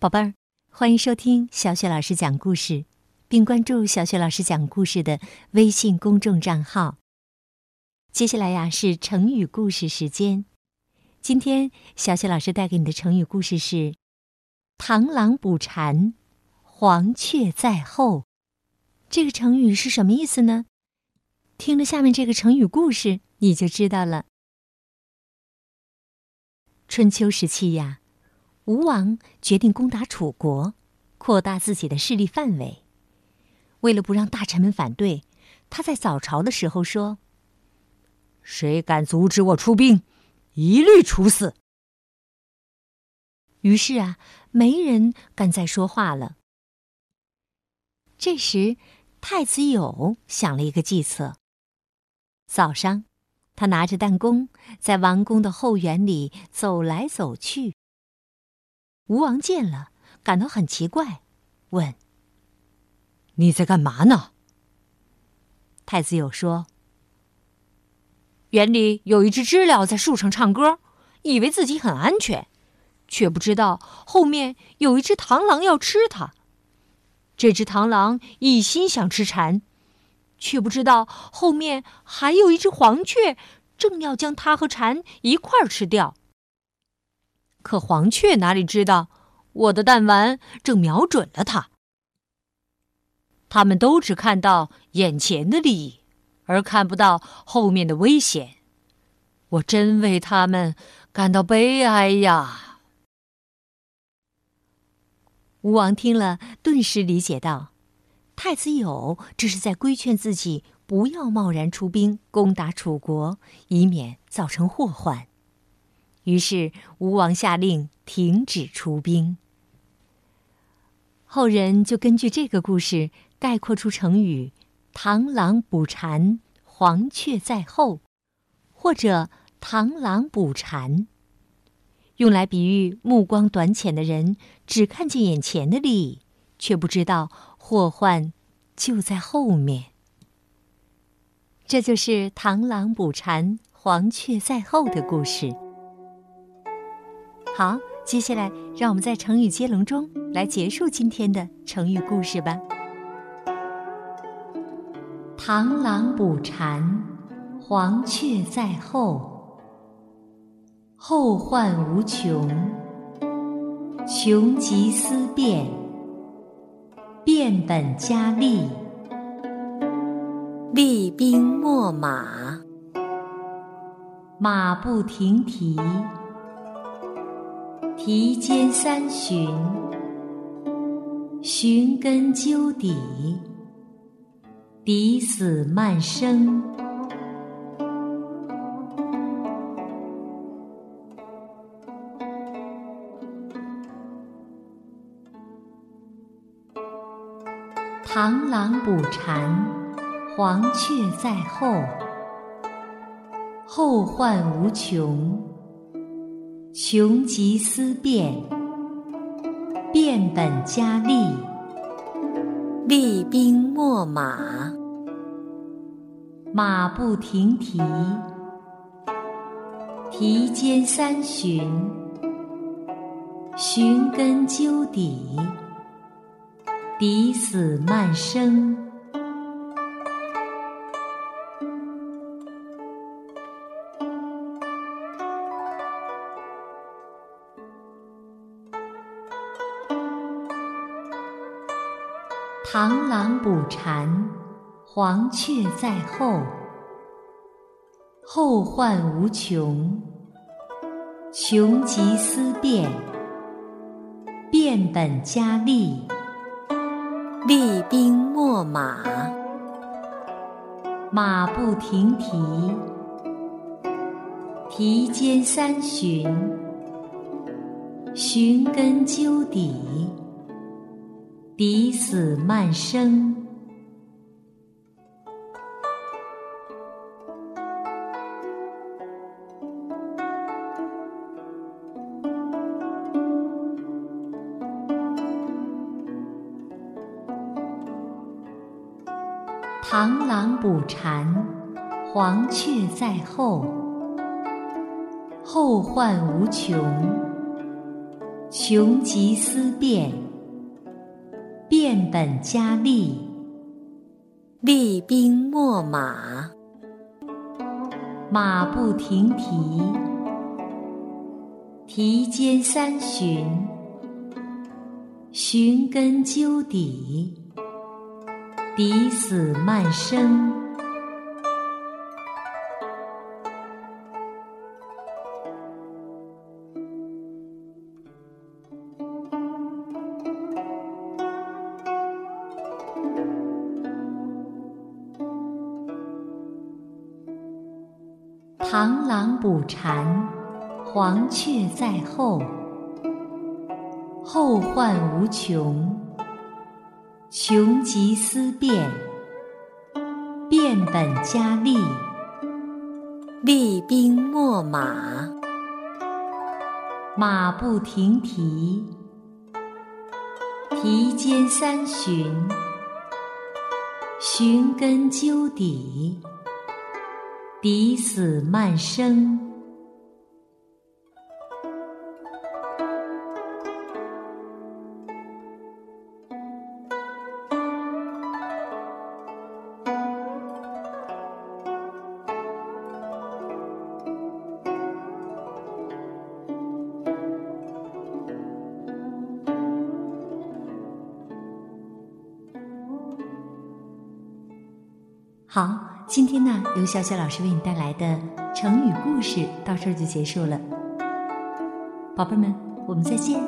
宝贝儿，欢迎收听小雪老师讲故事，并关注小雪老师讲故事的微信公众账号。接下来呀是成语故事时间，今天小雪老师带给你的成语故事是“螳螂捕蝉，黄雀在后”。这个成语是什么意思呢？听了下面这个成语故事，你就知道了。春秋时期呀。吴王决定攻打楚国，扩大自己的势力范围。为了不让大臣们反对，他在早朝的时候说：“谁敢阻止我出兵，一律处死。”于是啊，没人敢再说话了。这时，太子友想了一个计策。早上，他拿着弹弓，在王宫的后园里走来走去。吴王见了，感到很奇怪，问：“你在干嘛呢？”太子友说：“园里有一只知了在树上唱歌，以为自己很安全，却不知道后面有一只螳螂要吃它。这只螳螂一心想吃蝉，却不知道后面还有一只黄雀，正要将它和蝉一块儿吃掉。”可黄雀哪里知道，我的弹丸正瞄准了它。他们都只看到眼前的利益，而看不到后面的危险。我真为他们感到悲哀呀！吴王听了，顿时理解到，太子友这是在规劝自己不要贸然出兵攻打楚国，以免造成祸患。于是，吴王下令停止出兵。后人就根据这个故事概括出成语“螳螂捕蝉，黄雀在后”，或者“螳螂捕蝉”，用来比喻目光短浅的人只看见眼前的利益，却不知道祸患就在后面。这就是“螳螂捕蝉，黄雀在后”的故事。好，接下来让我们在成语接龙中来结束今天的成语故事吧。螳螂捕蝉，黄雀在后。后患无穷，穷极思变，变本加厉，厉兵秣马，马不停蹄。提尖三寻，寻根究底，抵死慢生。螳螂捕蝉，黄雀在后，后患无穷。穷极思变，变本加厉，厉兵秣马，马不停蹄，蹄尖三巡，寻根究底，抵死慢生。螳螂捕蝉，黄雀在后。后患无穷，穷极思变，变本加厉，厉兵秣马，马不停蹄，蹄尖三巡，寻根究底。抵死慢生。螳螂捕蝉，黄雀在后。后患无穷，穷极思变，变本加厉，厉兵秣马，马不停蹄，蹄间三巡，寻根究底，抵死漫生。螳螂捕蝉，黄雀在后，后患无穷。穷极思变，变本加厉，厉兵秣马，马不停蹄，蹄间三巡，寻根究底。抵死慢生。好。今天呢，由小雪老师为你带来的成语故事到这儿就结束了。宝贝们，我们再见。